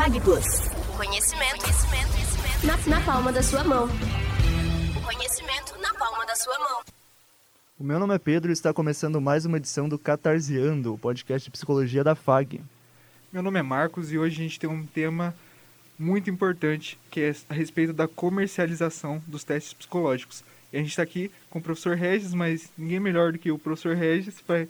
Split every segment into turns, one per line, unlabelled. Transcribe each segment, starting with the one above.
Fag Plus.
O conhecimento, conhecimento, conhecimento.
Na, na palma da sua mão.
O conhecimento na palma da sua mão.
O meu nome é Pedro e está começando mais uma edição do Catarseando, o podcast de psicologia da FAG.
Meu nome é Marcos e hoje a gente tem um tema muito importante que é a respeito da comercialização dos testes psicológicos. E a gente está aqui com o professor Regis, mas ninguém melhor do que o professor Regis para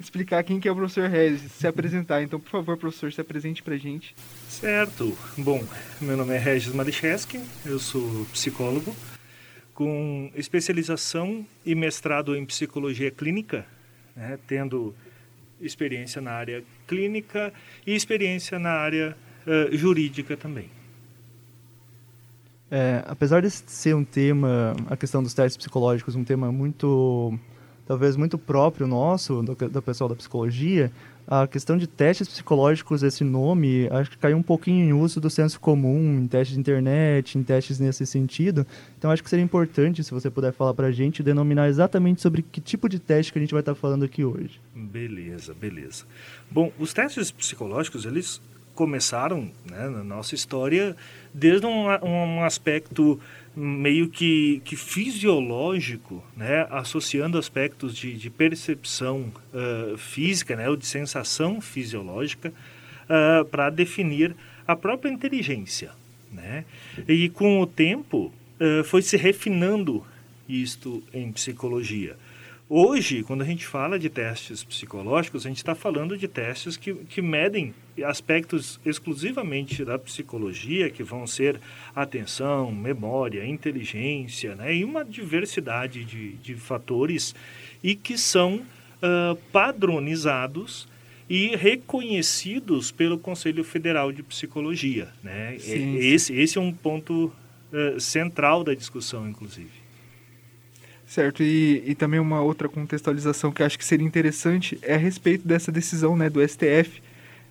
explicar quem que é o professor Regis, se apresentar. Então, por favor, professor, se apresente para a gente.
Certo. Bom, meu nome é Regis Malicheski, eu sou psicólogo com especialização e mestrado em psicologia clínica, né, tendo experiência na área clínica e experiência na área uh, jurídica também.
É, apesar de ser um tema, a questão dos testes psicológicos, um tema muito, talvez muito próprio nosso, do, do pessoal da psicologia, a questão de testes psicológicos, esse nome, acho que caiu um pouquinho em uso do senso comum, em testes de internet, em testes nesse sentido. Então, acho que seria importante, se você puder falar para a gente, denominar exatamente sobre que tipo de teste que a gente vai estar falando aqui hoje.
Beleza, beleza. Bom, os testes psicológicos, eles começaram né, na nossa história desde um, um aspecto meio que, que fisiológico, né, associando aspectos de, de percepção uh, física, né, ou de sensação fisiológica, uh, para definir a própria inteligência. Né? E com o tempo uh, foi se refinando isto em psicologia. Hoje, quando a gente fala de testes psicológicos, a gente está falando de testes que, que medem aspectos exclusivamente da psicologia, que vão ser atenção, memória, inteligência, né, e uma diversidade de, de fatores, e que são uh, padronizados e reconhecidos pelo Conselho Federal de Psicologia. Né? Sim, esse, esse é um ponto uh, central da discussão, inclusive.
Certo, e, e também uma outra contextualização que acho que seria interessante é a respeito dessa decisão né, do STF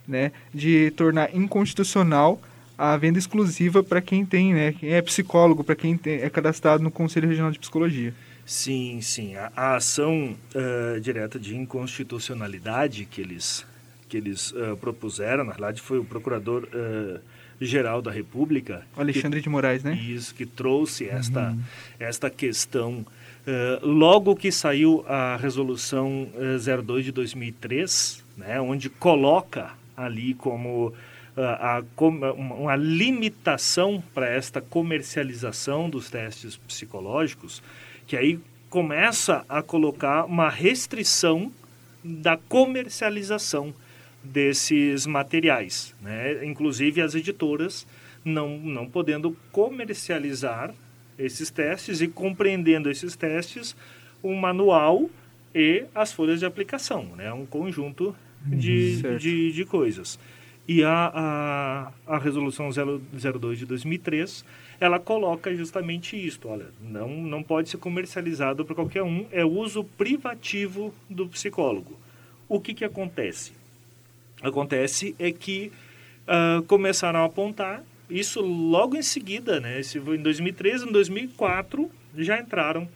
né, de tornar inconstitucional a venda exclusiva para quem tem, né, quem é psicólogo, para quem tem, é cadastrado no Conselho Regional de Psicologia.
Sim, sim. A, a ação uh, direta de inconstitucionalidade que eles, que eles uh, propuseram, na verdade, foi o procurador uh, geral da República.
Alexandre
que,
de Moraes, né?
Isso, que trouxe esta, uhum. esta questão Uh, logo que saiu a resolução uh, 02 de 2003, né, onde coloca ali como uh, a, uma limitação para esta comercialização dos testes psicológicos, que aí começa a colocar uma restrição da comercialização desses materiais, né? inclusive as editoras não, não podendo comercializar esses testes e compreendendo esses testes, um manual e as folhas de aplicação, né? um conjunto de, uhum, de, de, coisas. E a, a, a resolução 002 de 2003, ela coloca justamente isto, olha, não, não pode ser comercializado para qualquer um, é uso privativo do psicólogo. O que, que acontece? Acontece é que uh, começaram a apontar isso logo em seguida, né? Esse em 2013, em 2004 já entraram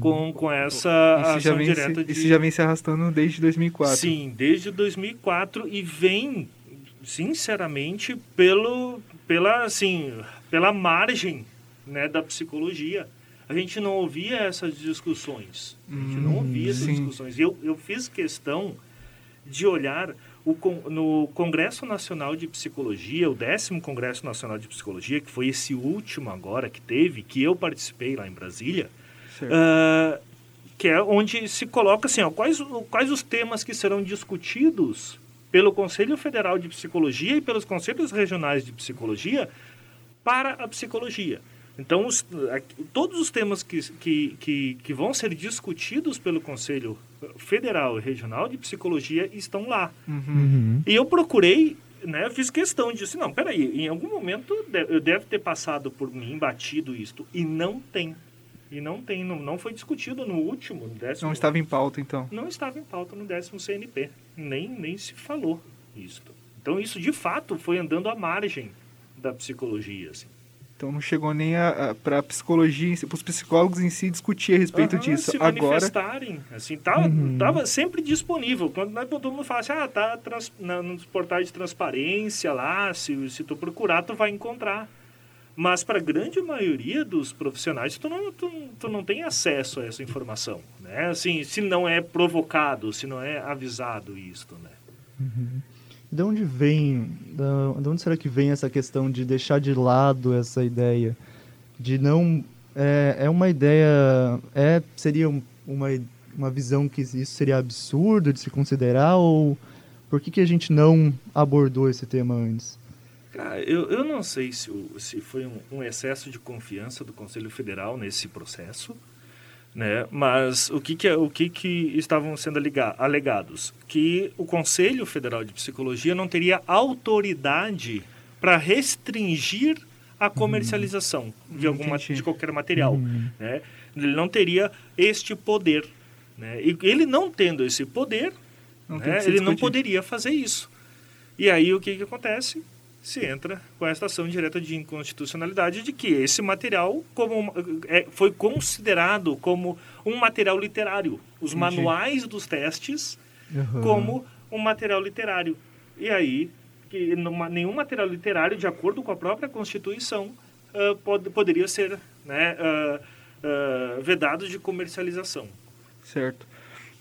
com, com essa
isso ação direta se, de... Isso já vem se arrastando desde 2004.
Sim, desde 2004 e vem, sinceramente, pelo, pela, assim, pela margem né, da psicologia. A gente não ouvia essas discussões. A gente hum, não ouvia essas sim. discussões. Eu, eu fiz questão de olhar o, no Congresso Nacional de Psicologia, o décimo Congresso Nacional de Psicologia, que foi esse último agora que teve, que eu participei lá em Brasília, uh, que é onde se coloca assim, ó, quais, quais os temas que serão discutidos pelo Conselho Federal de Psicologia e pelos Conselhos Regionais de Psicologia para a psicologia. Então, os, todos os temas que, que, que, que, vão ser discutidos pelo Conselho Federal e Regional de Psicologia estão lá. Uhum. E eu procurei, né, fiz questão de assim, não, peraí, em algum momento eu deve ter passado por mim, batido isto, e não tem. E não tem, não, não foi discutido no último, no décimo...
Não estava em pauta, então?
Não estava em pauta no décimo CNP. Nem, nem se falou isto. Então, isso, de fato, foi andando à margem da psicologia, assim.
Então não chegou nem para a psicologia, para os psicólogos em si discutir a respeito
Aham,
disso.
Se
Agora,
manifestarem, assim, tava,
Uhum.
tava sempre disponível. Quando né, todo mundo fala assim, ah, tá trans- na- nos portais de transparência lá, se, se tu procurar, tu vai encontrar. Mas para a grande maioria dos profissionais, tu não, tu, tu não tem acesso a essa informação, né? Assim, se não é provocado, se não é avisado isto, né?
De onde vem, de onde será que vem essa questão de deixar de lado essa ideia? De não. É, é uma ideia. É, seria um- uma, uma visão que isso seria absurdo de se considerar? Ou por que, que a gente não abordou esse tema antes?
Cara, eu, eu não sei se, se foi um, um excesso de confiança do Conselho Federal nesse processo, né? Mas o que que, é- o que, que estavam sendo alega- alegados? Que o Conselho Federal de Psicologia não teria autoridade para restringir a comercialização de, alguma,
entendi.
de qualquer material. Né? Ele não teria este poder. Né? E ele não tendo esse poder,
Não
né, ele não poderia fazer isso. E aí o que, que acontece? Se entra com esta ação direta de inconstitucionalidade de que esse material como é, foi considerado como um material literário. Os
Entendi.
manuais dos testes
Aham.
como um material literário. E aí, que numa- nenhum material literário, de acordo com a própria Constituição, pod- poderia ser né, ah, ah, vedado de comercialização.
Certo.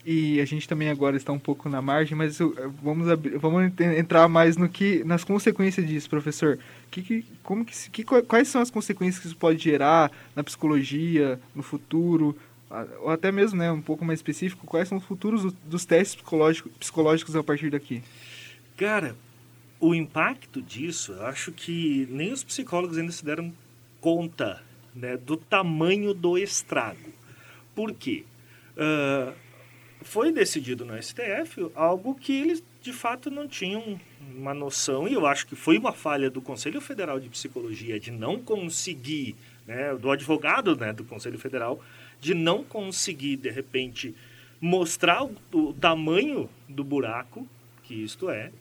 E a gente também agora está um pouco na margem, mas vamos, vamos ent- entrar mais no que nas consequências disso, professor. Que, que, como que, que, quais são as consequências que isso pode gerar na psicologia, no futuro, ou até mesmo, né, um pouco mais específico, quais são os futuros do- dos testes psicológico, psicológicos a partir daqui?
Cara, o impacto disso, eu acho que nem os psicólogos ainda se deram conta né, do tamanho do estrago. Por quê? Ah, foi decidido no STF algo que eles de fato não tinham uma noção, e eu acho que foi uma falha do Conselho Federal de Psicologia de não conseguir, né, do advogado né, do Conselho Federal, de não conseguir, de repente, mostrar o, o tamanho do buraco que isto é,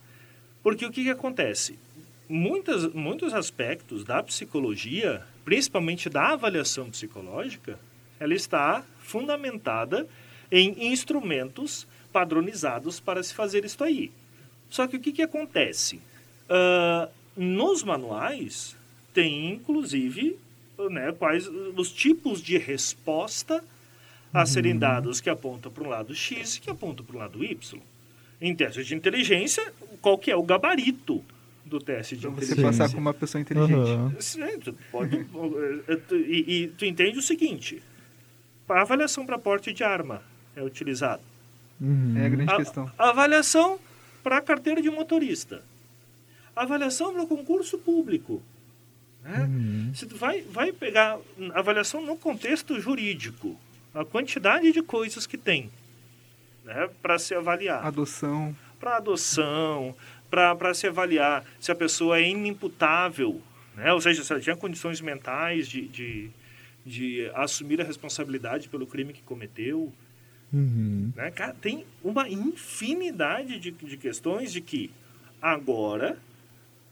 porque o que, que acontece? Muitas, muitos aspectos da psicologia, principalmente da avaliação psicológica, ela está fundamentada em instrumentos padronizados para se fazer isto aí. Só que o que, que acontece? Ah, nos manuais tem, inclusive, né, quais os tipos de resposta a serem dados que apontam para um lado X e que apontam para o lado Y. Em testes de inteligência, qual que é o gabarito do teste de
Para você
inteligência?
passar como uma pessoa inteligente.
Aham.
Sim, tu pode, eh, e, e tu entende o seguinte: a avaliação para porte de arma é utilizada.
Uhum.
É a grande
A,
questão.
a avaliação para carteira de motorista. A avaliação para o concurso público. Né?
Uhum.
Se tu vai, vai pegar avaliação no contexto jurídico, a quantidade de coisas que tem né, para se avaliar
Adoção.
para adoção, para se avaliar se a pessoa é inimputável, né? ou seja, se ela tinha condições mentais de, de, de assumir a responsabilidade pelo crime que cometeu.
Uhum.
Né? Cara, tem uma infinidade de, de questões de que agora,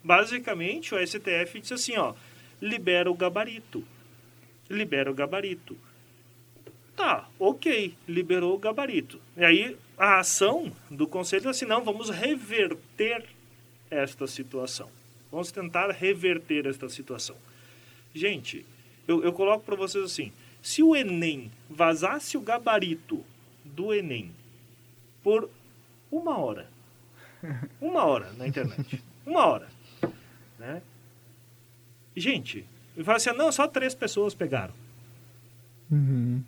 basicamente, o STF disse assim, ó, libera o gabarito. Libera o gabarito. Tá, ok, liberou o gabarito. E aí a ação do conselho é assim, não, vamos reverter esta situação. Vamos tentar reverter esta situação. Gente, eu, eu coloco para vocês assim, se o Enem vazasse o gabarito do Enem por uma hora, uma hora na internet, uma hora, né? Gente, e fala assim, não, só três pessoas pegaram.
Uhum.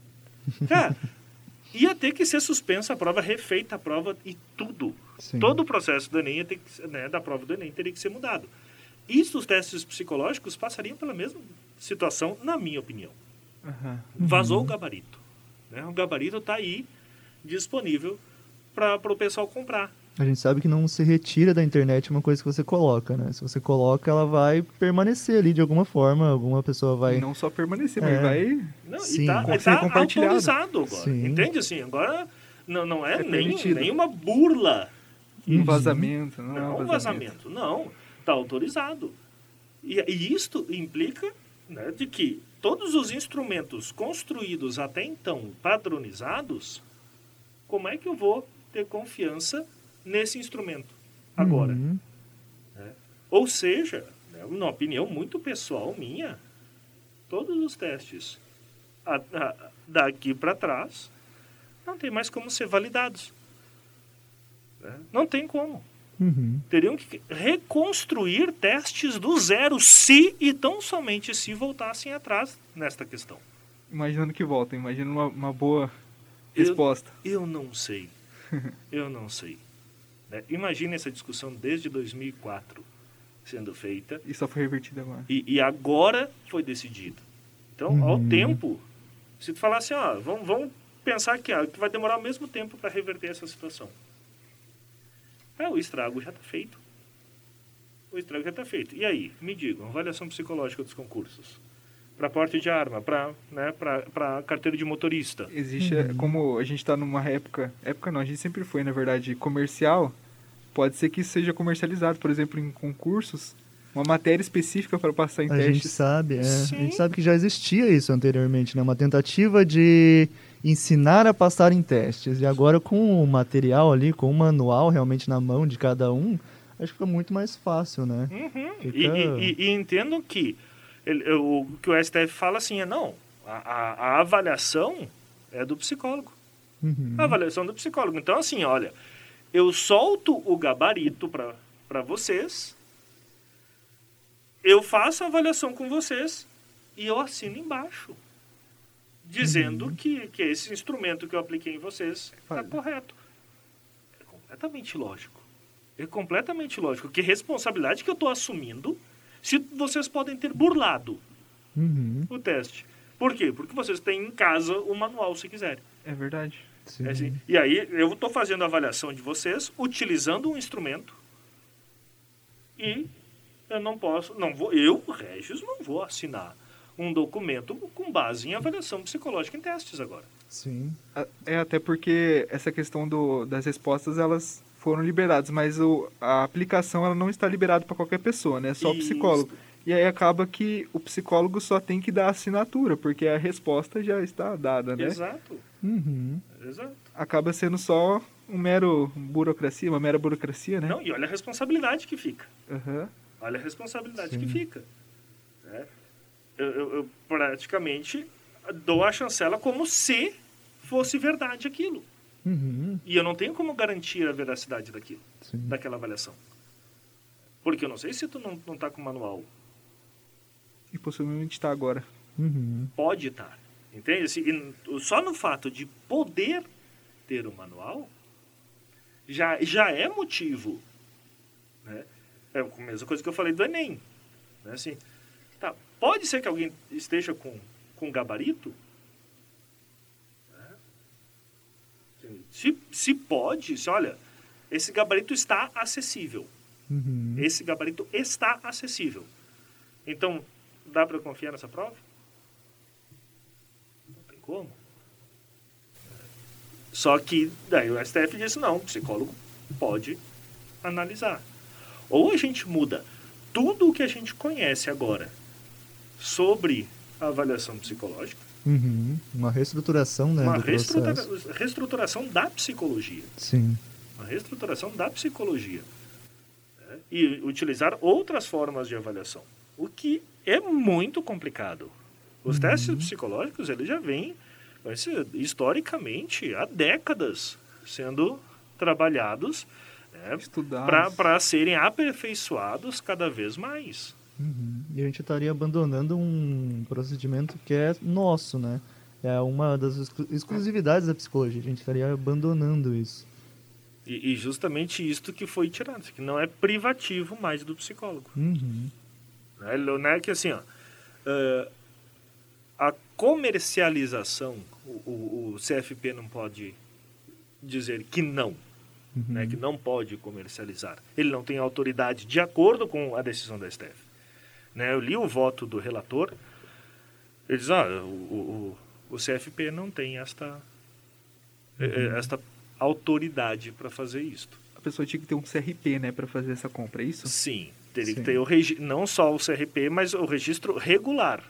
Cara, ia ter que ser suspensa a prova, refeita a prova e tudo.
Sim.
Todo o processo do Enem ter que, né, da prova do Enem teria que ser mudado. Isso, os testes psicológicos passariam pela mesma situação, na minha opinião.
Aham.
Vazou o gabarito. Né? O gabarito está aí, disponível para o pessoal comprar.
A gente sabe que não se retira da internet uma coisa que você coloca, né? Se você coloca, ela vai permanecer ali de alguma forma, alguma pessoa vai...
E não só permanecer, mas
É.
vai.
Não,
Sim.
e tá, e tá
compartilhado.
autorizado agora.
Sim.
Entende assim? Agora não, não é,
É
nem, nenhuma burla
Um vazamento. Não,
Não,
é
um vazamento. Não, está autorizado. E, e isto implica né, de que todos os instrumentos construídos até então padronizados, como é que eu vou ter confiança nesse instrumento agora?
Uhum.
né? Ou seja, né, uma opinião muito pessoal minha, todos os testes a- a- daqui para trás não tem mais como ser validados. né? Não tem como.
Uhum.
Teriam que reconstruir testes do zero, se e tão somente se voltassem atrás nesta questão.
Imaginando que volta, imagina uma, uma boa resposta.
Eu não sei. Eu não sei. Né? Imagine essa discussão desde 2004 sendo feita
E só foi revertido agora.
e, e agora foi decidido. Então, ao
Uhum.
tempo, se tu falar assim, ó, vamos, vamos pensar que, ó, que vai demorar o mesmo tempo para reverter essa situação. É, o estrago já está feito. O estrago já está feito. E aí, me digam, avaliação psicológica dos concursos. Para porte de arma, para né, para carteira de motorista.
Existe,
Uhum.
como a gente está numa época, época não, a gente sempre foi, na verdade, comercial, pode ser que isso seja comercializado, por exemplo, em concursos, uma matéria específica para passar em
A gente
testes.
sabe, é. A gente sabe que já existia isso anteriormente, né? Uma tentativa de ensinar a passar em testes. E agora com o material ali, com o manual realmente na mão de cada um, acho que fica muito mais fácil, né?
Uhum.
Fica-
E, e, e- e entendam que ele- o que o STF fala assim é não, a, a- a avaliação é do psicólogo.
Uhum.
A avaliação do psicólogo. Então, assim, olha, eu solto o gabarito para vocês, eu faço a avaliação com vocês e eu assino embaixo, dizendo que, que esse instrumento que eu apliquei em vocês está
Válido.
correto. É completamente lógico. É completamente lógico. Que responsabilidade que eu estou assumindo se vocês podem ter burlado
Uhum.
o teste. Por quê? Porque vocês têm em casa o manual, se quiserem.
É verdade.
Sim.
É assim. E aí eu estou fazendo a avaliação de vocês utilizando um instrumento e eu não posso, não vou, eu, Regis, não vou assinar um documento com base em avaliação psicológica em testes agora.
Sim.
É até porque essa questão do, das respostas, elas foram liberadas, mas o, a aplicação ela não está liberada para qualquer pessoa, né? Só o psicólogo. E aí acaba que o psicólogo só tem que dar a assinatura, porque a resposta já está dada, né?
Exato,
Uhum.
exato.
Acaba sendo só um mero burocracia, uma mera burocracia, né?
Não, e olha a responsabilidade que fica.
Aham.
Olha a responsabilidade
Sim.
que fica. né? Eu, eu- eu praticamente dou a chancela como se fosse verdade aquilo.
Uhum.
E eu não tenho como garantir a veracidade daquilo,
Sim.
daquela avaliação. Porque eu não sei se tu não, não tá com o manual.
E possivelmente está agora.
Hum.
Uhum.
Pode estar. Entende? Assim, só no fato de poder ter o manual, já, já é motivo. Né? É a mesma coisa que eu falei do Enem. Né? Assim, tá, pode ser que alguém esteja com, com gabarito? Se, se pode, se olha, esse gabarito está acessível.
Uhum.
Esse gabarito está acessível. Então, dá para confiar nessa prova? Não tem como. Só que daí o STF disse não, o psicólogo pode analisar. Ou a gente muda tudo o que a gente conhece agora sobre a avaliação psicológica,
Uhum. Uma reestruturação, né,
uma
do
reestrutura-
processo.
reestruturação da psicologia.
Sim.
uma reestruturação da psicologia né? e utilizar outras formas de avaliação, o que é muito complicado. Os testes psicológicos eles já vêm historicamente há décadas sendo trabalhados né, para serem aperfeiçoados cada vez mais.
Uhum. E a gente estaria abandonando um procedimento que é nosso, né? É uma das exclu- exclusividades da psicologia. A gente estaria abandonando isso.
E, e justamente isto que foi tirado, que não é privativo mais do psicólogo.
Uhum.
Né? Não é que assim, ó, eh, a comercialização, o, o- o CFP não pode dizer que não, né? que não pode comercializar. Ele não tem autoridade de acordo com a decisão da STF. Né? Eu li o voto do relator, ele diz, ah, o, o, o CFP não tem esta, eh, eh, esta autoridade para fazer isto.
A pessoa tinha que ter um CRP, né, para fazer essa compra, é isso?
Sim, teria
Sim.
que ter o não só o CRP, mas o registro regular.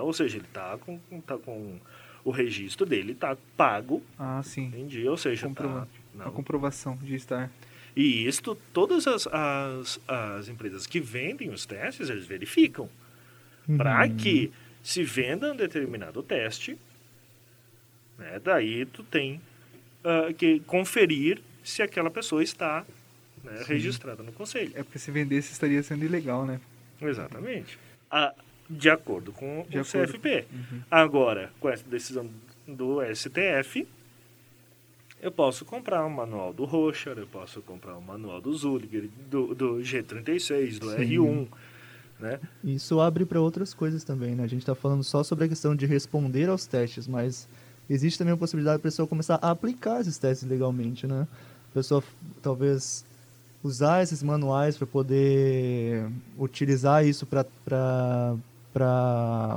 Ou seja, ele está com, tá com o registro dele está pago
Ah, sim.
dia, ou seja,
Comprova-
tá, não.
A comprovação de estar.
E isto, todas as, as, as empresas que vendem os testes, eles verificam. Para
Uhum.
que se venda um determinado teste, né, daí tu tem ah, que conferir se aquela pessoa está né, registrada no conselho.
É porque se vendesse estaria sendo ilegal, né?
Exatamente. Ah, de acordo com
De
o
acordo.
CFP. Agora, com essa decisão do STF, eu posso comprar um manual do Rocher, eu posso comprar um manual do Zulliger, do, do G36, do
Sim.
R1, né?
Isso abre para outras coisas também, né? A gente está falando só sobre a questão de responder aos testes, mas existe também a possibilidade da pessoa começar a aplicar esses testes legalmente, né? A pessoa talvez usar esses manuais para poder utilizar isso para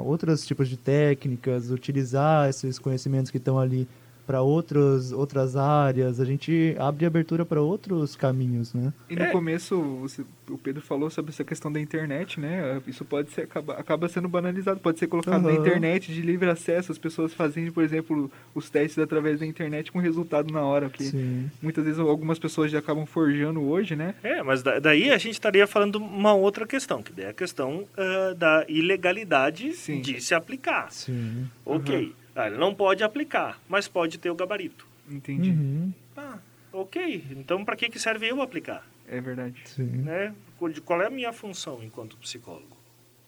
outros tipos de técnicas, utilizar esses conhecimentos que estão ali para outros outras áreas. A gente abre abertura para outros caminhos, né?
E no
É.
começo, você- o Pedro falou sobre essa questão da internet, né? Isso pode ser, acaba, acaba sendo banalizado, pode ser colocado na
Aham.
internet de livre acesso, as pessoas fazendo, por exemplo, os testes através da internet com resultado na hora, que
Sim.
muitas vezes algumas pessoas já acabam forjando hoje, né?
É, mas da- daí a gente estaria falando uma outra questão, que daí é a questão ah, da ilegalidade
Sim.
de se aplicar.
Sim.
Ok, ah, ele não pode aplicar, mas pode ter o gabarito.
Entendi.
Uhum.
Ah, ok, então para que, que serve eu aplicar?
É verdade.
Sim.
né? De Qual é a minha função enquanto psicólogo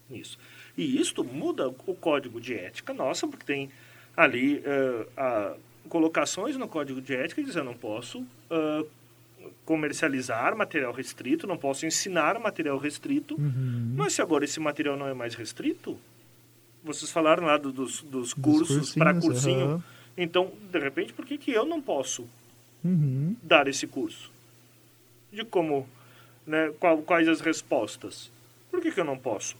nisso? E isto muda o código de ética nossa, porque tem ali eh, a- colocações no código de ética que diz eu não posso ah, comercializar material restrito, não posso ensinar material restrito,
Uhum.
mas se agora esse material não é mais restrito, vocês falaram lá do- dos, dos
Dos
cursos para cursinho,
aham.
então, de repente, por que, que eu não posso
Uhum.
dar esse curso? De como, né, qual- quais as respostas? Por que, que eu não posso?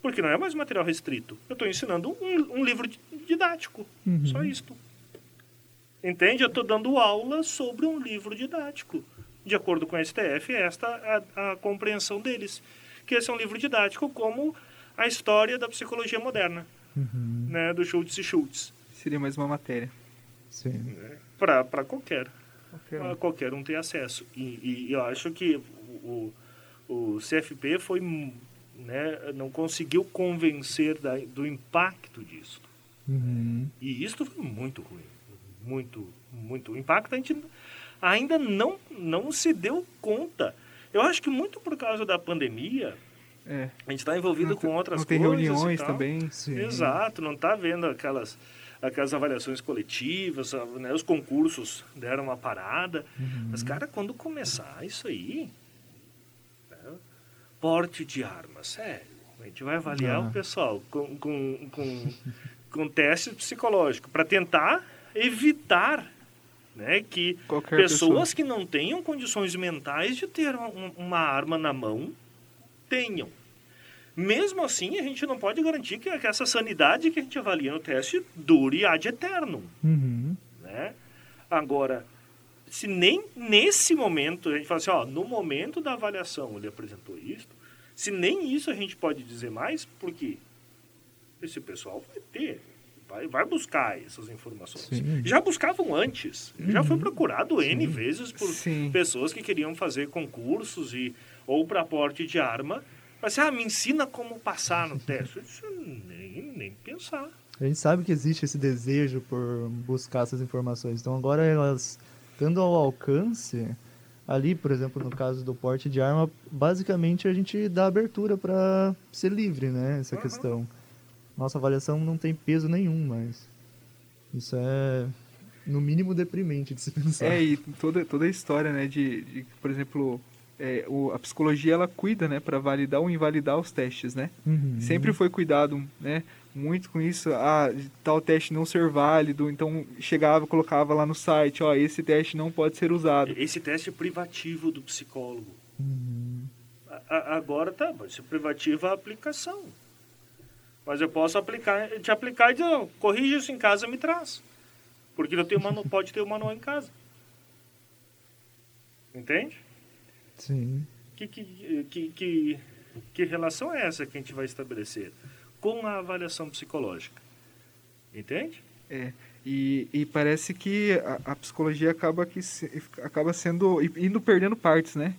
Porque não é mais material restrito. Eu estou ensinando um, um livro di- didático.
Uhum.
Só isto. Entende? Eu estou dando aula sobre um livro didático. De acordo com a STF, esta é a, a compreensão deles. Que esse é um livro didático como a história da psicologia moderna.
Uhum.
Né, do Schultz e Schultz.
Seria mais uma matéria.
Sim.
Para qualquer
Qualquer um.
qualquer um ter acesso. E, e eu acho que o, o, o CFP foi, né, não conseguiu convencer da, do impacto disso.
Uhum.
E isso foi muito ruim. Muito, muito. O impacto a gente ainda não, não se deu conta. Eu acho que muito por causa da pandemia,
É.
a gente está envolvido
Não
com
tem-
outras
não tem
coisas. e
reuniões
tal.
também.
Sim.
Exato, não está vendo aquelas, aquelas avaliações coletivas, né, os concursos deram uma parada. Mas, cara, quando começar isso aí, né, porte de armas, sério, a gente vai avaliar
Ah.
o pessoal com, com, com, com teste psicológico para tentar evitar né, que
Qualquer
pessoas que não tenham condições mentais de ter um- uma arma na mão tenham. Mesmo assim, a gente não pode garantir que, que essa sanidade que a gente avalia no teste dure ad eternum.
Uhum.
Né? Agora, se nem nesse momento a gente fala assim, ó, no momento da avaliação ele apresentou isso, se nem isso a gente pode dizer mais, porque esse pessoal vai ter, vai, vai buscar essas informações.
Sim.
Já buscavam antes, já foi procurado N vezes por
Sim.
pessoas que queriam fazer concursos e ou para porte de arma, mas ah, me ensina como passar no teste. Isso nem, nem pensar.
A gente sabe que existe esse desejo por buscar essas informações. Então agora elas estando ao alcance, ali, por exemplo, no caso do porte de arma, basicamente a gente dá abertura para ser livre, né? Essa
Uhum.
questão. Nossa avaliação não tem peso nenhum, mas isso é no mínimo deprimente de se pensar.
É, e toda, toda a história, né, de, de por exemplo, é, o, a psicologia, ela cuida, né, para validar ou invalidar os testes, né?
Uhum.
Sempre foi cuidado, né, muito com isso, ah, tal teste não ser válido, então chegava, colocava lá no site, ó, esse teste não pode ser usado.
Esse teste é privativo do psicólogo.
Uhum.
A- a- agora tá, vai ser privativa a aplicação. Mas eu posso aplicar, te aplicar e dizer, corrige isso em casa me traz. Porque eu tenho manu, pode ter o manual em casa. Entende?
Sim.
Que, que, que, que, que relação é essa que a gente vai estabelecer? com a avaliação psicológica. Entende?
É. E, e parece que a, a psicologia acaba, que se, acaba sendo. indo perdendo partes, né?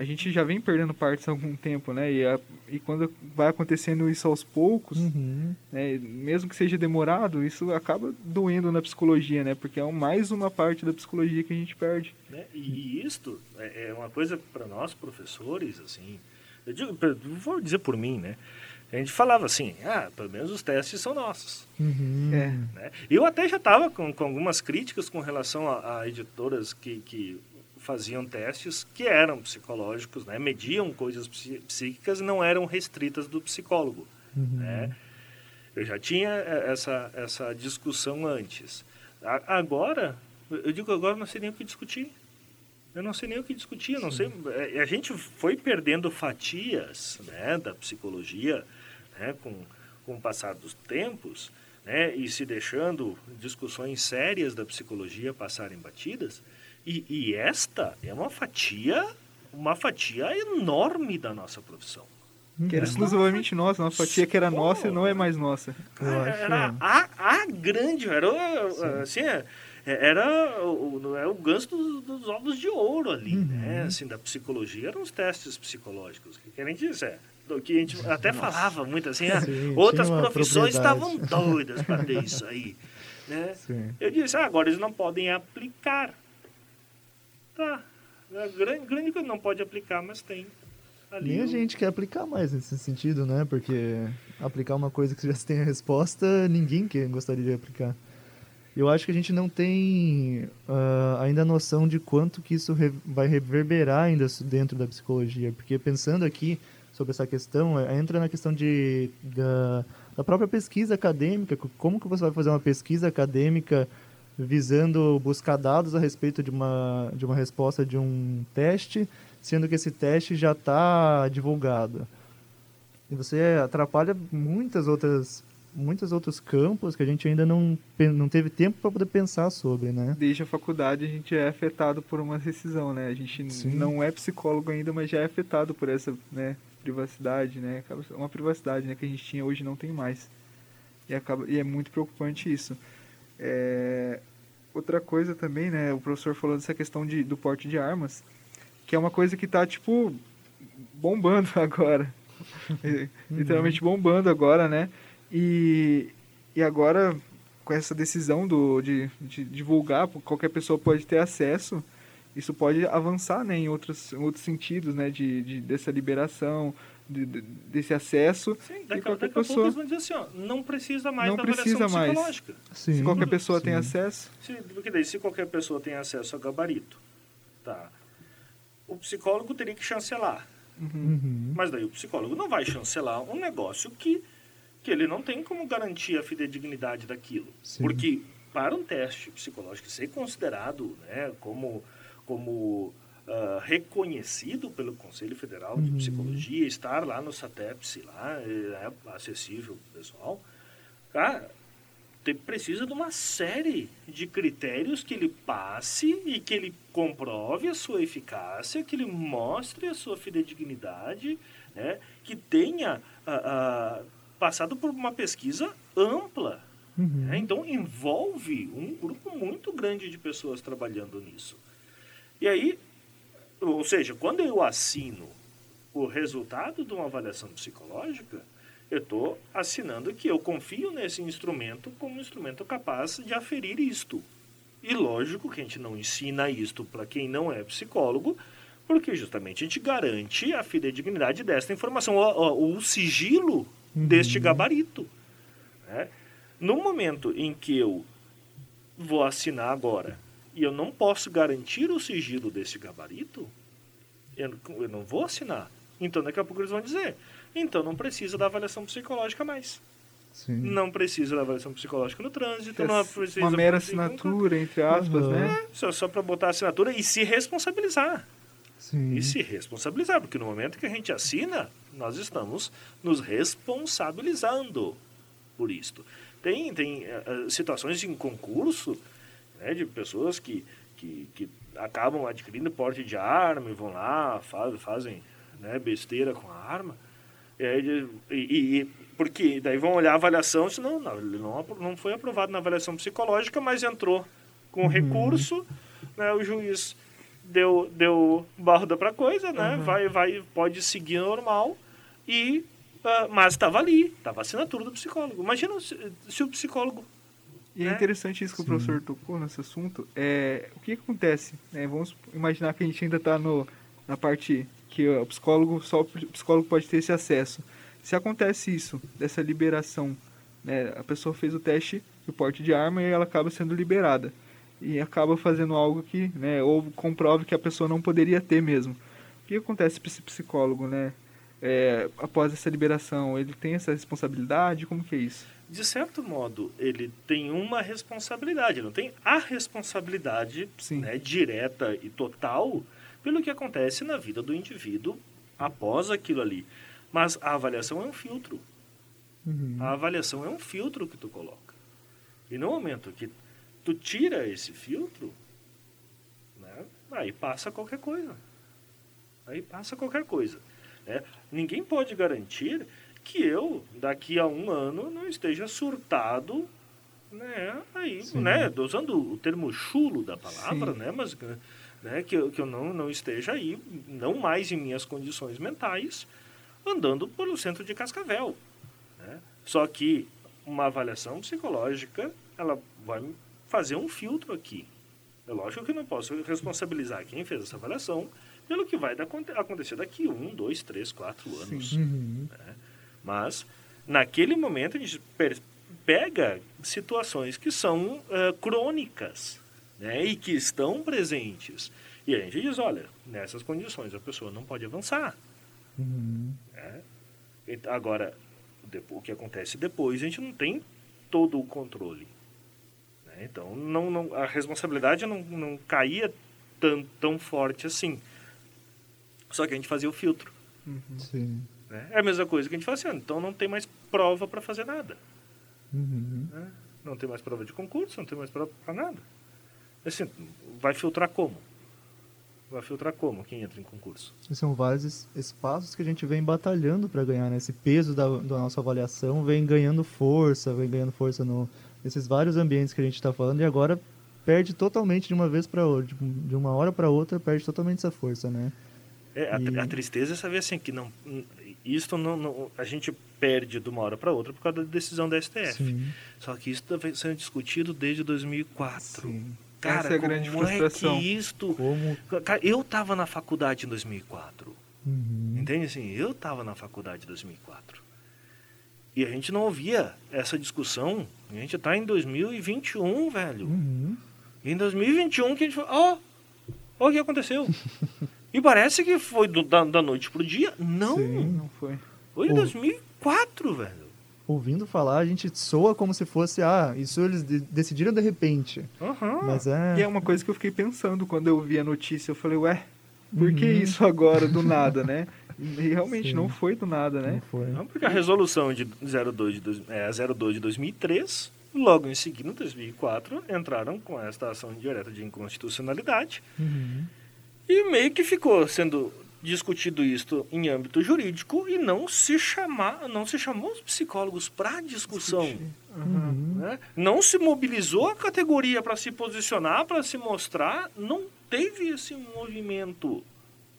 A gente já vem perdendo partes há algum tempo, né? E, a, e quando vai acontecendo isso aos poucos,
Uhum.
né? mesmo que seja demorado, isso acaba doendo na psicologia, né? Porque é mais uma parte da psicologia que a gente perde.
Né? E, isto é, é uma coisa para nós professores, assim, eu digo, vou dizer por mim, né? A gente falava assim, ah, pelo menos os testes são nossos.
Uhum.
É.
Né? Eu até já estava com, com algumas críticas com relação a, a editoras que, que faziam testes que eram psicológicos, né? mediam coisas psí- psíquicas e não eram restritas do psicólogo.
Uhum.
Né? Eu já tinha eh, essa, essa discussão antes. A- agora, eu digo agora não sei nem o que discutir. Eu não sei nem o que discutir, eu não sei. eh, A gente foi perdendo fatias né, da psicologia né, com, com o passar dos tempos né, e se deixando discussões sérias da psicologia passarem batidas. E, e esta é uma fatia, uma fatia enorme da nossa profissão.
Que era exclusivamente nossa, uma fatia que era nossa e não é mais nossa.
Cara,
acho-
Era a, a grande, era o- assim, é, era o, o- é o ganso dos, dos ovos de ouro ali,
Uhum.
né? Assim, da psicologia, eram os testes psicológicos. Que que a gente disse, é, do que a gente até falava muito assim, ah,
Sim,
outras profissões estavam doidas para ter isso aí, né?
Sim.
Eu disse, ah, agora eles não podem aplicar. Tá, é grande, grande coisa, não pode aplicar, mas tem. Ali
Nem a
o-
gente quer aplicar mais nesse sentido, né? Porque aplicar uma coisa que já se tem a resposta, ninguém quer, gostaria de aplicar. Eu acho que a gente não tem ah, ainda a noção de quanto que isso re- vai reverberar ainda dentro da psicologia. Porque pensando aqui sobre essa questão, eh, entra na questão de, da, da própria pesquisa acadêmica. co- Como que você vai fazer uma pesquisa acadêmica visando buscar dados a respeito de uma, de uma resposta de um teste, sendo que esse teste já está divulgado. E você atrapalha muitas outras muitos outros campos que a gente ainda não, não teve tempo para poder pensar sobre, né?
Desde a faculdade a gente é afetado por uma rescisão, né? A gente
Sim.
não é psicólogo ainda, mas já é afetado por essa né, privacidade, né? Uma privacidade né, que a gente tinha hoje não tem mais. E, acaba, e é muito preocupante isso. É, outra coisa também, né? O professor falou dessa questão de, do porte de armas, que é uma coisa que tá, tipo, bombando agora. Literalmente bombando agora, né? E, e agora, com essa decisão do, de, de divulgar, qualquer pessoa pode ter acesso, isso pode avançar né, em outros, em outros sentidos, né? De, de, dessa liberação, de, de- desse acesso.
Sim, daqui, a-
qualquer
daqui a pouco
pessoa-
eles vão dizer assim, ó, não precisa mais
Não
da
precisa
avaliação
mais.
psicológica.
Sim,
Se qualquer pessoa tem
sim.
acesso,
Se, porque daí, se qualquer pessoa tem acesso a gabarito, tá? O psicólogo teria que chancelar.
Uhum.
Mas daí o psicólogo não vai chancelar um negócio que, que ele não tem como garantir a fidedignidade daquilo.
Sim.
Porque para um teste psicológico ser considerado né, como, como ah, reconhecido pelo Conselho Federal de
Uhum.
Psicologia, estar lá no SATEPS, lá, é acessível pro pessoal, cara, te- precisa de uma série de critérios que ele passe e que ele comprove a sua eficácia, que ele mostre a sua fidedignidade, né? que tenha ah, ah, passado por uma pesquisa ampla.
Uhum.
né? Então, envolve um grupo muito grande de pessoas trabalhando nisso. E aí, ou seja, quando eu assino o resultado de uma avaliação psicológica, eu estou assinando que eu confio nesse instrumento como um instrumento capaz de aferir isto. E lógico que a gente não ensina isto para quem não é psicólogo, porque justamente a gente garante a fidedignidade desta informação, o, o- sigilo deste gabarito. né? No momento em que eu vou assinar agora e eu não posso garantir o sigilo desse gabarito, eu, eu não vou assinar. Então daqui a pouco eles vão dizer, então não precisa da avaliação psicológica mais.
Sim.
Não precisa da avaliação psicológica no trânsito, não precisa...
uma mera assinatura, entre aspas,
Uhum.
né?
É, só, só para botar a assinatura e se responsabilizar.
Sim.
E se responsabilizar, porque no momento que a gente assina, nós estamos nos responsabilizando por isto. Tem, tem eh, situações em concurso né, de pessoas que, que, que acabam adquirindo porte de arma e vão lá, faz, fazem né, besteira com a arma. E, aí, e- e- porque daí vão olhar a avaliação, se não, não, não, foi aprovado na avaliação psicológica, mas entrou com recurso, né, o juiz deu, deu barda para coisa, né, vai, vai, pode seguir normal, e, ah, mas estava ali, estava a assinatura do psicólogo. Imagina se, se o psicólogo...
E é
né?
interessante isso que o professor tocou nesse assunto. É, o que, acontece? né? vamos imaginar que a gente ainda está na parte que o psicólogo, só o psicólogo pode ter esse acesso. Se acontece isso, dessa liberação, né, a pessoa fez o teste de porte de arma e ela acaba sendo liberada. E acaba fazendo algo que, né, ou comprove que a pessoa não poderia ter mesmo. O que acontece para esse psicólogo, né? é, após essa liberação, ele tem essa responsabilidade? Como que é isso?
De certo modo, ele tem uma responsabilidade, não tem a responsabilidade né, direta e total pelo que acontece na vida do indivíduo após aquilo ali. Mas a avaliação é um filtro.
Uhum.
A avaliação é um filtro que tu coloca. E no momento que tu tira esse filtro, né, aí passa qualquer coisa. Aí passa qualquer coisa. né? Ninguém pode garantir que eu, daqui a um ano, não esteja surtado, né, aí,
Sim.
né, usando o termo chulo da palavra,
Sim.
né, mas né, que, eu- que eu não, não esteja aí, não mais em minhas condições mentais, andando pelo centro de Cascavel. né? Só que uma avaliação psicológica, ela vai fazer um filtro aqui. É lógico que eu não posso responsabilizar quem fez essa avaliação pelo que vai acontecer daqui um, dois, três, quatro anos.
Uhum.
Mas, naquele momento, a gente pega situações que são eh, crônicas né, e que estão presentes. E a gente diz, olha, nessas condições a pessoa não pode avançar.
Uhum.
né? E- Agora, o que acontece depois, a gente não tem todo o controle. né? Então, não, não, a responsabilidade não, não caía tão, tão forte assim. Só que a gente fazia o filtro.
Sim.
Né? É a mesma coisa que a gente fala assim, ah, então não tem mais prova para fazer nada.
Uhum.
né? Não tem mais prova de concurso, não tem mais prova para nada. Assim, vai filtrar como? Vai filtrar como quem entra em concurso?
São vários es- espaços que a gente vem batalhando para ganhar, né? Esse peso da, da nossa avaliação vem ganhando força, vem ganhando força no, nesses vários ambientes que a gente está falando e agora perde totalmente de uma vez para outra, de- de uma hora para outra perde totalmente essa força, né?
É, a,
E-
a tristeza é saber assim que não, isto não, não- a gente perde de uma hora para outra por causa da decisão da STF.
Sim.
Só que isso está sendo discutido desde 2004.
Sim.
Cara,
Essa é a grande
como é
frustração.
que isto...
Como
Cara, eu estava na faculdade em 2004.
Uhum.
Entende assim? Eu estava na faculdade em 2004. E a gente não ouvia essa discussão. A gente está em 2021, velho.
Uhum.
Em 2021 que a gente falou, ó, ó o que aconteceu. e parece que foi do- da, da noite pro dia. Não,
Sim.
Não foi.
foi em
Pô.
2004, velho.
Ouvindo falar, a gente soa como se fosse, ah, isso eles de- decidiram de repente.
Aham.
Mas é.
E é uma coisa que eu fiquei pensando quando eu vi a notícia. Eu falei, ué, por que
Uhum.
isso agora do nada, né? E realmente
Sim.
não foi do nada,
Não
né?
foi.
Não, porque a resolução de 02 de, dois- é, 02 de 2003, logo em seguida, em 2004, entraram com esta ação direta de inconstitucionalidade.
Uhum.
E meio que ficou sendo discutido isto em âmbito jurídico e não se chamar, não se chamou os psicólogos para discussão.
Uhum.
né? Não se mobilizou a categoria para se posicionar, para se mostrar, não teve esse movimento.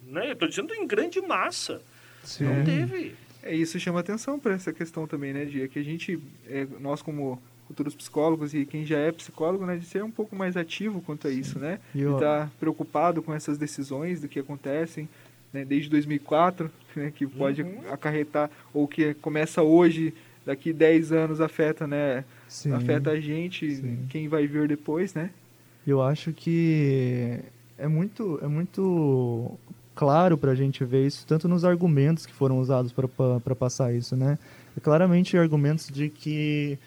Né? Estou dizendo em grande massa.
Sim.
Não teve.
É isso chama atenção para essa questão também, né, Dia? Que a gente, é, nós como futuros psicólogos e quem já é psicólogo, né, de ser um pouco mais ativo quanto a isso, né?
E
estar preocupado com essas decisões do que acontecem, né, desde 2004, né, que pode
Uhum.
acarretar, ou que começa hoje, daqui 10 anos afeta, né?
Sim.
Afeta a gente,
Sim.
quem vai vir depois, né?
Eu acho que é muito, é muito claro para a gente ver isso, tanto nos argumentos que foram usados para passar isso, né? É claramente argumentos de que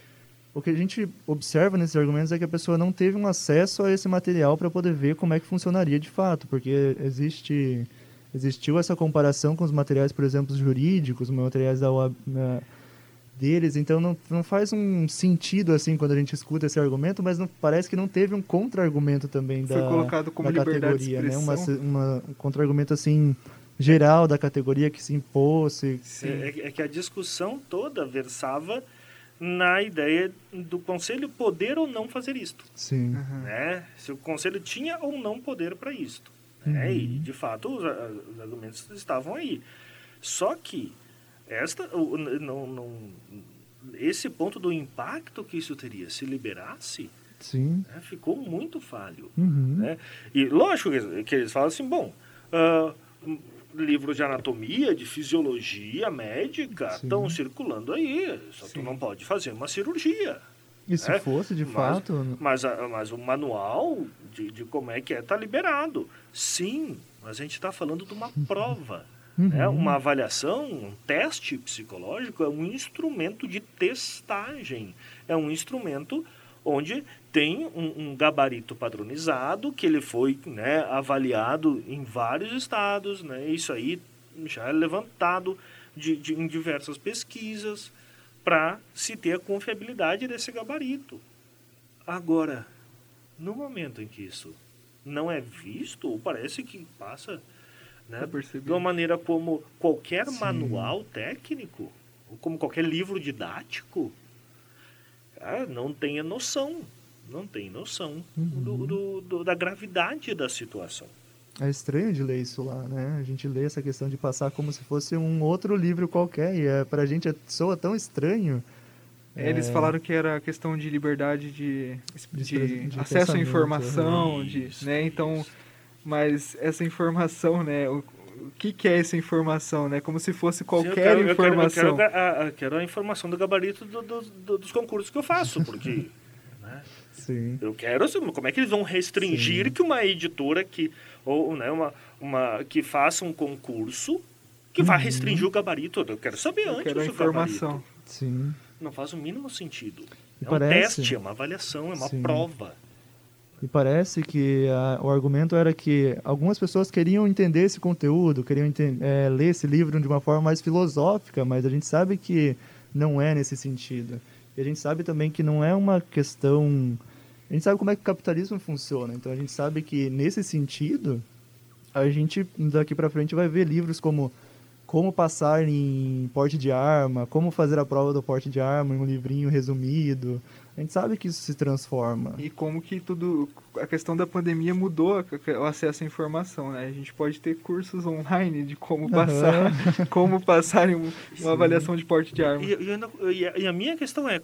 o que a gente observa nesses argumentos é que a pessoa não teve um acesso a esse material para poder ver como é que funcionaria de fato, porque existe existiu essa comparação com os materiais, por exemplo, jurídicos, os materiais da OAB, na- deles, então não, não faz um sentido assim quando a gente escuta esse argumento, mas não, parece que não teve um contra-argumento também
Foi
da,
colocado como
da categoria, né? Uma,
expressão.
uma, um contra-argumento assim geral da categoria que se impôs. Se...
É, é, que a discussão toda versava na ideia do conselho poder ou não fazer isto.
Sim.
Uhum.
Né? Se o conselho tinha ou não poder para isto. Né?
Uhum.
E, de fato, os, os, argumentos estavam aí. Só que esta, o, não, não, esse ponto do impacto que isso teria se liberasse
Sim.
né, ficou muito falho.
Uhum.
Né? E lógico que, que eles falam assim, bom, uh, livros de anatomia, de fisiologia médica estão circulando aí, só Sim. tu não pode fazer uma cirurgia.
E se
né?
fosse, de
mas,
fato...
Mas, a, mas o manual de, de como é que é está liberado. Sim, mas a gente está falando de uma prova.
Uhum.
Né? Uma avaliação, um teste psicológico é um instrumento de testagem. É um instrumento onde tem um, um, gabarito padronizado que ele foi né, avaliado em vários estados. Né? Isso aí já é levantado de, de em diversas pesquisas para se ter a confiabilidade desse gabarito. Agora, no momento em que isso não é visto, ou parece que passa né, de uma maneira como qualquer Sim. manual técnico, ou como qualquer livro didático, cara, não tem a noção, não tem noção uhum. do, do, do, da gravidade da situação.
É estranho de ler isso lá, né? A gente lê essa questão de passar como se fosse um outro livro qualquer, e é, pra gente é, soa tão estranho.
É, eles falaram que era questão de liberdade de, de, de, de acesso à informação, uhum. de, né? Então, mas essa informação, né? O, o que, que é essa informação, né? Como se fosse qualquer Sim, eu quero, informação.
Eu quero, eu, quero a, a, quero, a, informação do gabarito do, do, do, dos concursos que eu faço, porque... né?
Sim.
Eu quero, como é que eles vão restringir Sim. que uma editora que ou né, uma, uma que faça um concurso que uhum. vá restringir o gabarito. Eu quero saber eu antes
quero a informação.
Gabarito.
Sim.
Não faz o mínimo sentido.
E
é
parece...
um teste, é uma avaliação, é uma Sim. prova.
E parece que a, o argumento era que algumas pessoas queriam entender esse conteúdo, queriam é, ler esse livro de uma forma mais filosófica, mas a gente sabe que não é nesse sentido. E a gente sabe também que não é uma questão a gente sabe como é que o capitalismo funciona, então a gente sabe que nesse sentido a gente daqui para frente vai ver livros como como passar em porte de arma, como fazer a prova do porte de arma em um livrinho resumido. A gente sabe que isso se transforma.
E como que tudo a questão da pandemia mudou o acesso à informação, né? A gente pode ter cursos online de como passar, uhum. como passar em uma avaliação de porte de arma.
E, e, e, a minha questão é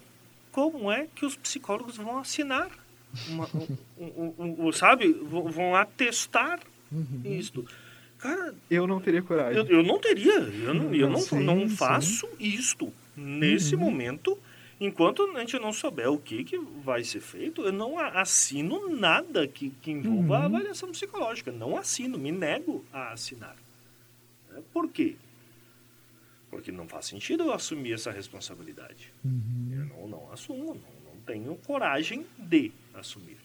como é que os psicólogos vão assinar uma, um, um, um, sabe, vão atestar uhum. isto. Cara,
eu não teria coragem.
Eu, eu não teria. Eu não, eu não, sim, não faço sim. isto nesse uhum. momento. Enquanto a gente não souber o que, que vai ser feito, eu não assino nada que, que envolva uhum. a avaliação psicológica. Não assino, me nego a assinar. É, por quê? Porque não faz sentido eu assumir essa responsabilidade.
Uhum.
Eu não, não assumo, não, não tenho coragem de assumir.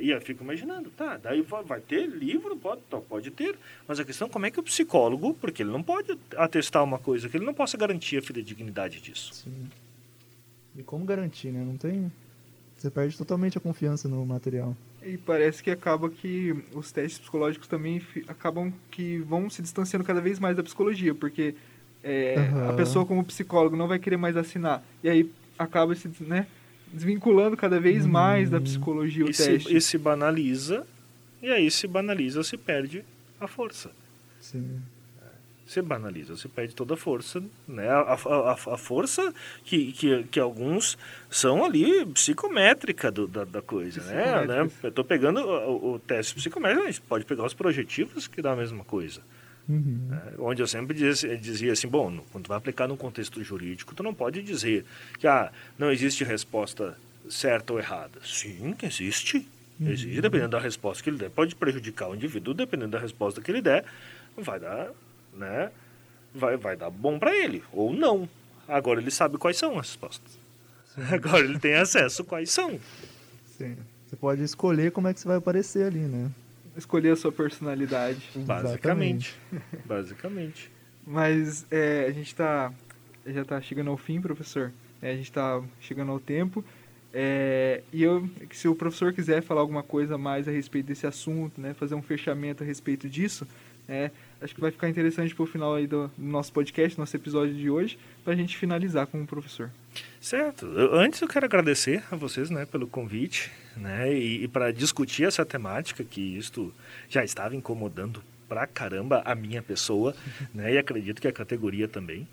E eu fico imaginando, tá, daí vai ter livro, pode, pode ter, mas a questão é como é que o psicólogo, porque ele não pode atestar uma coisa que ele não possa garantir a fidedignidade disso.
Sim. E como garantir, né? Não tem... Você perde totalmente a confiança no material.
E parece que acaba que os testes psicológicos também acabam que vão se distanciando cada vez mais da psicologia, porque é, uhum. a pessoa como psicólogo não vai querer mais assinar. E aí acaba se, né, desvinculando cada vez hum. mais da psicologia o
e
teste.
Se, e se banaliza, e aí se banaliza, se perde a força.
Sim.
Se banaliza, se perde toda a força, né? A, a, a força que, que, que alguns são ali psicométrica do, da, da coisa, né? né? Eu estou pegando o, o, teste psicométrico, a gente pode pegar os projetivos que dá a mesma coisa.
Uhum.
Né? Onde eu sempre dizia, dizia assim, bom, quando tu vai aplicar no contexto jurídico, tu não pode dizer que ah, não existe resposta certa ou errada. Sim, existe. Uhum. Existe, dependendo da resposta que ele der. Pode prejudicar o indivíduo, dependendo da resposta que ele der, vai dar, né? Vai, vai dar bom para ele, ou não. Agora ele sabe quais são as respostas. Sim. Agora ele tem acesso quais são.
Sim. Você pode escolher como é que você vai aparecer ali, né?
escolher a sua personalidade.
Basicamente. Basicamente.
Mas é, a gente tá, já está chegando ao fim, professor. É, a gente está chegando ao tempo. É, e eu, se o professor quiser falar alguma coisa mais a respeito desse assunto, né, fazer um fechamento a respeito disso, né, acho que vai ficar interessante pro final aí do nosso podcast, nosso episódio de hoje, para a gente finalizar com o professor.
Certo. Eu, antes eu quero agradecer a vocês, né, pelo convite, né, e, e para discutir essa temática que isto já estava incomodando pra caramba a minha pessoa, né, e acredito que a categoria também.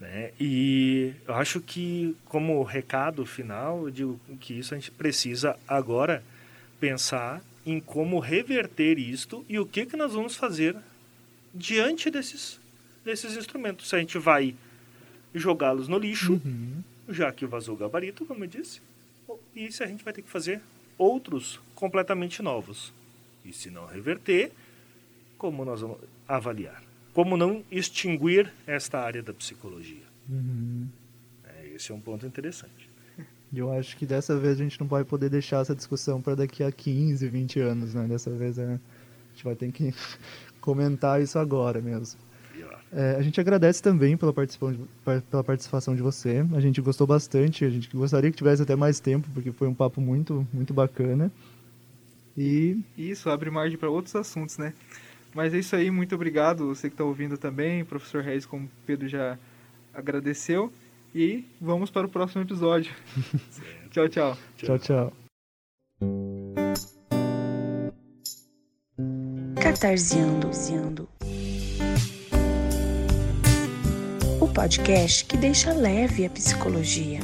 Né? E eu acho que, como recado final, eu digo que isso a gente precisa agora pensar em como reverter isto e o que, que nós vamos fazer diante desses, desses instrumentos. Se a gente vai jogá-los no lixo,
Uhum.
já que vazou o gabarito, como eu disse, e se a gente vai ter que fazer outros completamente novos. E se não reverter, como nós vamos avaliar? Como não extinguir esta área da psicologia?
Uhum.
É, esse é um ponto interessante.
Eu acho que dessa vez a gente não vai poder deixar essa discussão para daqui a 15, 20 anos, né? Dessa vez é, a gente vai ter que comentar isso agora mesmo. É, a gente agradece também pela participação, de, pela participação de você. A gente gostou bastante. A gente gostaria que tivesse até mais tempo, porque foi um papo muito, muito bacana. E
E Isso abre margem para outros assuntos, né? Mas é isso aí, muito obrigado, você que está ouvindo também, professor Reis, como o Pedro já agradeceu. E vamos para o próximo episódio. tchau, tchau.
tchau, tchau.
Catarseando. O podcast que deixa leve a psicologia.